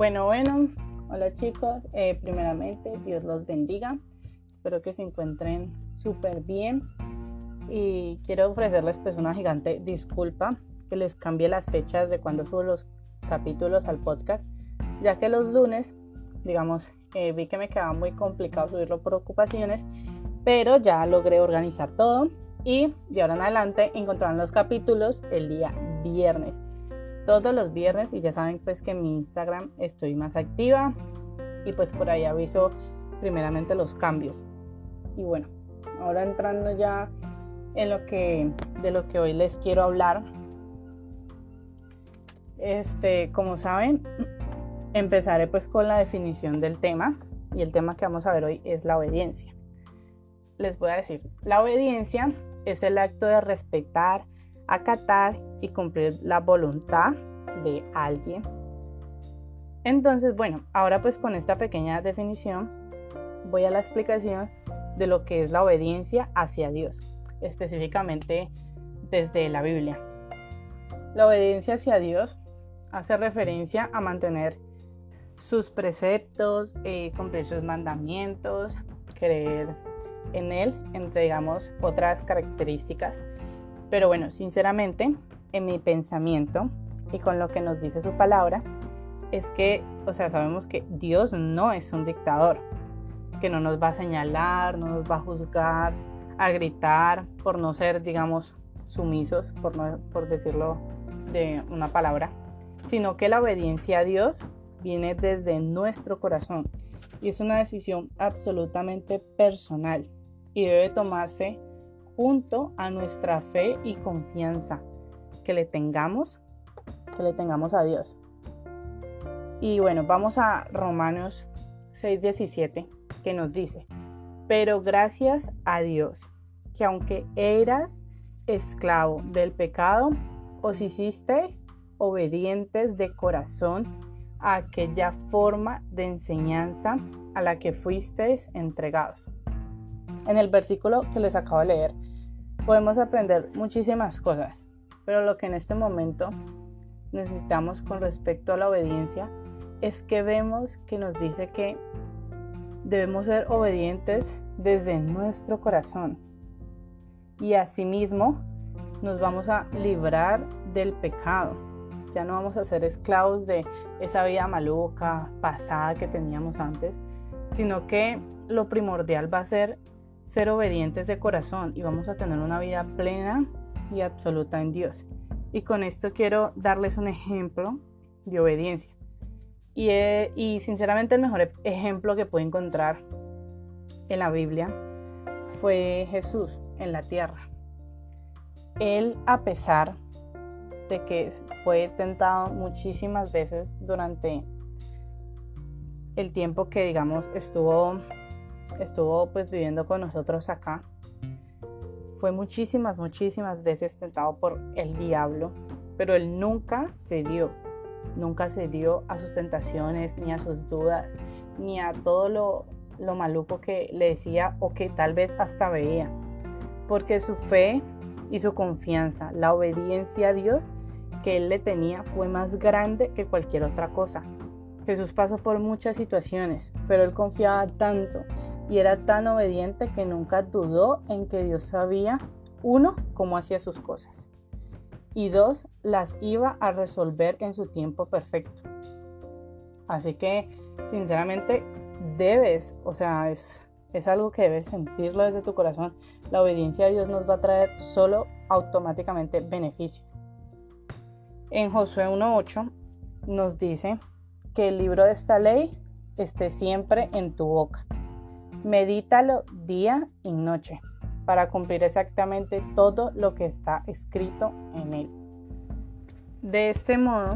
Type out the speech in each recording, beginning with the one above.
Bueno, bueno, hola chicos, eh, primeramente Dios los bendiga, espero que se encuentren súper bien y quiero ofrecerles pues una gigante disculpa que les cambie las fechas de cuando subo los capítulos al podcast, ya que los lunes, digamos, eh, vi que me quedaba muy complicado subirlo por ocupaciones, pero ya logré organizar todo y de ahora en adelante encontrarán los capítulos el día viernes todos los viernes y ya saben pues que en mi Instagram estoy más activa y pues por ahí aviso primeramente los cambios. Y bueno, ahora entrando ya en lo que de lo que hoy les quiero hablar. Este, como saben, empezaré pues con la definición del tema y el tema que vamos a ver hoy es la obediencia. Les voy a decir, la obediencia es el acto de respetar, acatar y cumplir la voluntad de alguien. Entonces, bueno, ahora pues con esta pequeña definición voy a la explicación de lo que es la obediencia hacia Dios, específicamente desde la Biblia. La obediencia hacia Dios hace referencia a mantener sus preceptos, eh, cumplir sus mandamientos, creer en Él, entre digamos otras características pero bueno, sinceramente, en mi pensamiento y con lo que nos dice su palabra, es que, o sea, sabemos que Dios no es un dictador, que no nos va a señalar, no nos va a juzgar, a gritar por no ser, digamos, sumisos, por, no, por decirlo de una palabra, sino que la obediencia a Dios viene desde nuestro corazón. Y es una decisión absolutamente personal y debe tomarse junto a nuestra fe y confianza que le tengamos, que le tengamos a Dios. Y bueno, vamos a Romanos 6:17 que nos dice, pero gracias a Dios, que aunque eras esclavo del pecado, os hicisteis obedientes de corazón a aquella forma de enseñanza a la que fuisteis entregados. En el versículo que les acabo de leer, podemos aprender muchísimas cosas, pero lo que en este momento necesitamos con respecto a la obediencia es que vemos que nos dice que debemos ser obedientes desde nuestro corazón y asimismo nos vamos a librar del pecado. Ya no vamos a ser esclavos de esa vida maluca, pasada que teníamos antes, sino que lo primordial va a ser ser obedientes de corazón y vamos a tener una vida plena y absoluta en Dios. Y con esto quiero darles un ejemplo de obediencia. Y, eh, sinceramente el mejor ejemplo que puedo encontrar en la Biblia fue Jesús en la tierra. Él, a pesar de que fue tentado muchísimas veces durante el tiempo que, digamos, estuvo estuvo pues viviendo con nosotros acá, fue muchísimas, muchísimas veces tentado por el diablo, pero él nunca se dio, nunca se dio a sus tentaciones, ni a sus dudas, ni a todo lo, lo maluco que le decía o que tal vez hasta veía, porque su fe y su confianza, la obediencia a Dios que él le tenía fue más grande que cualquier otra cosa. Jesús pasó por muchas situaciones, pero él confiaba tanto y era tan obediente que nunca dudó en que Dios sabía, uno, cómo hacía sus cosas y dos, las iba a resolver en su tiempo perfecto. Así que, sinceramente, debes, o sea, es, es algo que debes sentirlo desde tu corazón. La obediencia a Dios nos va a traer solo automáticamente beneficio. En Josué 1.8 nos dice que el libro de esta ley esté siempre en tu boca Medítalo día y noche para cumplir exactamente todo lo que está escrito en él. De este modo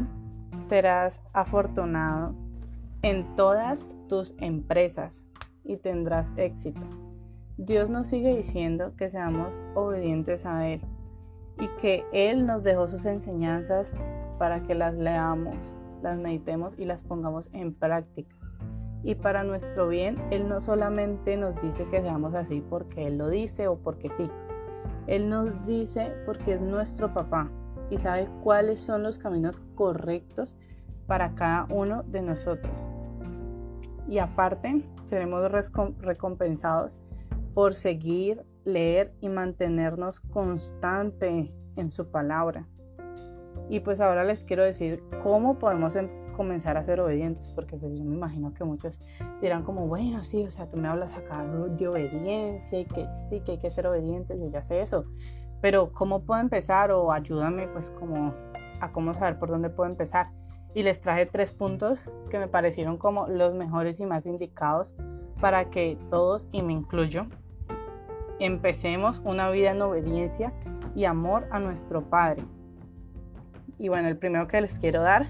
serás afortunado en todas tus empresas y tendrás éxito. Dios nos sigue diciendo que seamos obedientes a Él y que Él nos dejó sus enseñanzas para que las leamos, las meditemos y las pongamos en práctica y para nuestro bien, Él no solamente nos dice que seamos así porque Él lo dice o porque sí. Él nos dice porque es nuestro papá y sabe cuáles son los caminos correctos para cada uno de nosotros. Y aparte, seremos recompensados por seguir, leer y mantenernos constante en su palabra. Y pues ahora les quiero decir cómo podemos em-, comenzar a ser obedientes, porque pues yo me imagino que muchos dirán como, bueno, sí, o sea, tú me hablas acá de obediencia y que sí, que hay que ser obedientes, yo ya sé eso, pero ¿cómo puedo empezar? O ayúdame pues como a cómo saber por dónde puedo empezar. Y les traje tres puntos que me parecieron como los mejores y más indicados para que todos, y me incluyo, empecemos una vida en obediencia y amor a nuestro Padre. Y bueno, el primero que les quiero dar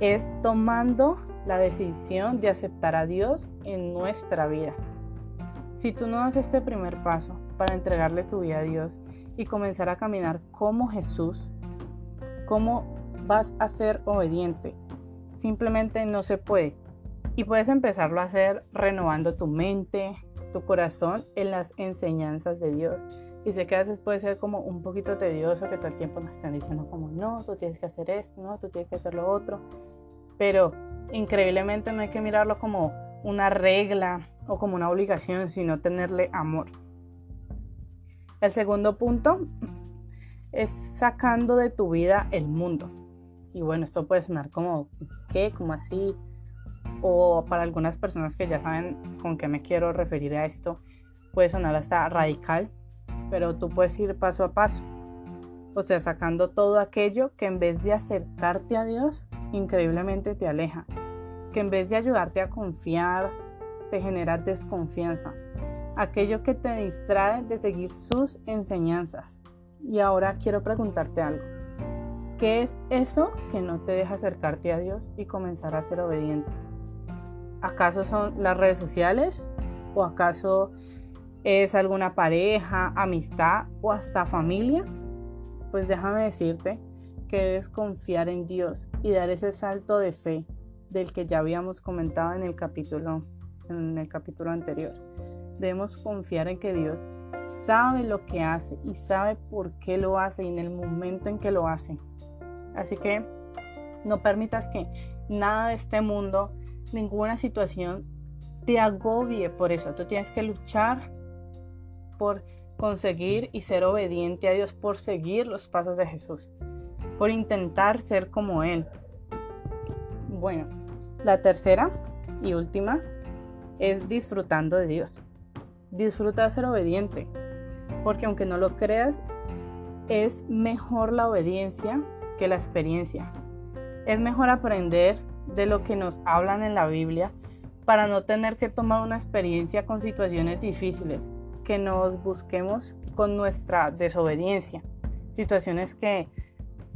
es tomando la decisión de aceptar a Dios en nuestra vida. Si tú no haces este primer paso para entregarle tu vida a Dios y comenzar a caminar como Jesús, ¿cómo vas a ser obediente? Simplemente no se puede. Y puedes empezarlo a hacer renovando tu mente, tu corazón en las enseñanzas de Dios. Y sé que a veces puede ser como un poquito tedioso que todo el tiempo nos están diciendo como, no, tú tienes que hacer esto, no, tú tienes que hacer lo otro. Pero increíblemente no hay que mirarlo como una regla o como una obligación, sino tenerle amor. El segundo punto es sacando de tu vida el mundo. Y bueno, esto puede sonar como, ¿qué? Como así. O para algunas personas que ya saben con qué me quiero referir a esto, puede sonar hasta radical, pero tú puedes ir paso a paso. O sea, sacando todo aquello que en vez de acercarte a Dios, increíblemente te aleja. Que en vez de ayudarte a confiar, te genera desconfianza. Aquello que te distrae de seguir sus enseñanzas. Y ahora quiero preguntarte algo. ¿Qué es eso que no te deja acercarte a Dios y comenzar a ser obediente? ¿Acaso son las redes sociales? ¿O acaso es alguna pareja, amistad o hasta familia, pues déjame decirte que debes confiar en Dios y dar ese salto de fe del que ya habíamos comentado en el capítulo en el capítulo anterior. Debemos confiar en que Dios sabe lo que hace y sabe por qué lo hace y en el momento en que lo hace. Así que no permitas que nada de este mundo, ninguna situación te agobie por eso. Tú tienes que luchar por conseguir y ser obediente a Dios, por seguir los pasos de Jesús, por intentar ser como Él. Bueno, la tercera y última es disfrutando de Dios. Disfruta de ser obediente, porque aunque no lo creas, es mejor la obediencia que la experiencia. Es mejor aprender de lo que nos hablan en la Biblia para no tener que tomar una experiencia con situaciones difíciles que nos busquemos con nuestra desobediencia. Situaciones que,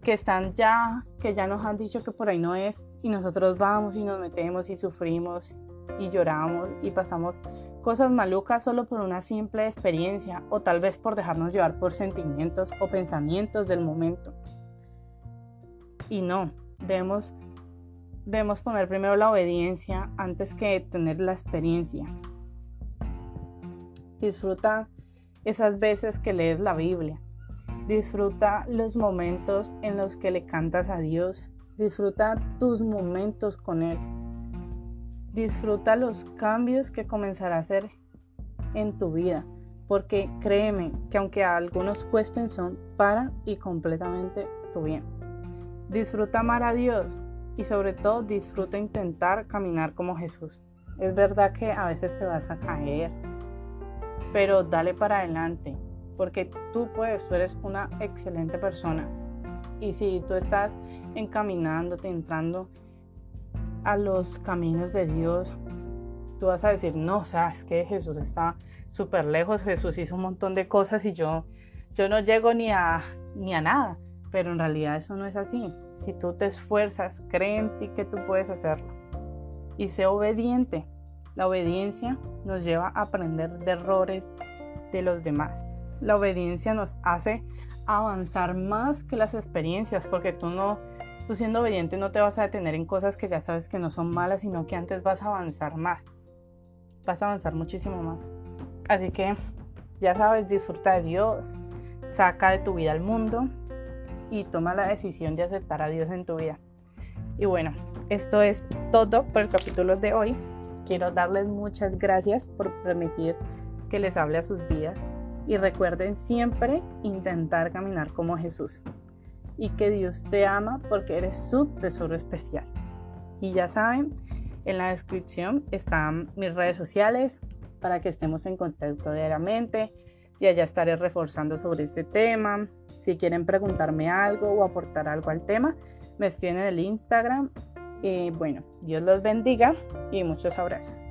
que están ya, que ya nos han dicho que por ahí no es, y nosotros vamos y nos metemos y sufrimos y lloramos y pasamos cosas malucas solo por una simple experiencia o tal vez por dejarnos llevar por sentimientos o pensamientos del momento. Y no, debemos, debemos poner primero la obediencia antes que tener la experiencia. Disfruta esas veces que lees la Biblia. Disfruta los momentos en los que le cantas a Dios. Disfruta tus momentos con Él. Disfruta los cambios que comenzará a hacer en tu vida. Porque créeme que aunque a algunos cuesten, son para y completamente tu bien. Disfruta amar a Dios y sobre todo disfruta intentar caminar como Jesús. Es verdad que a veces te vas a caer, pero dale para adelante, porque tú puedes, tú eres una excelente persona. Y si tú estás encaminándote, entrando a los caminos de Dios, tú vas a decir, no, o sea, es que Jesús está súper lejos, Jesús hizo un montón de cosas y yo, yo no llego ni a, ni a nada. Pero en realidad eso no es así. Si tú te esfuerzas, cree en ti que tú puedes hacerlo. Y sé obediente. La obediencia nos lleva a aprender de errores de los demás. La obediencia nos hace avanzar más que las experiencias, porque tú no, tú siendo obediente no te vas a detener en cosas que ya sabes que no son malas, sino que antes vas a avanzar más. Vas a avanzar muchísimo más. Así que ya sabes, disfruta de Dios, saca de tu vida al mundo y toma la decisión de aceptar a Dios en tu vida. Y bueno, esto es todo por el capítulo de hoy. Quiero darles muchas gracias por permitir que les hable a sus vidas y recuerden siempre intentar caminar como Jesús y que Dios te ama porque eres su tesoro especial. Y ya saben, en la descripción están mis redes sociales para que estemos en contacto diariamente y allá estaré reforzando sobre este tema. Si quieren preguntarme algo o aportar algo al tema, me escriben en el Instagram. Y bueno, Dios los bendiga y muchos abrazos.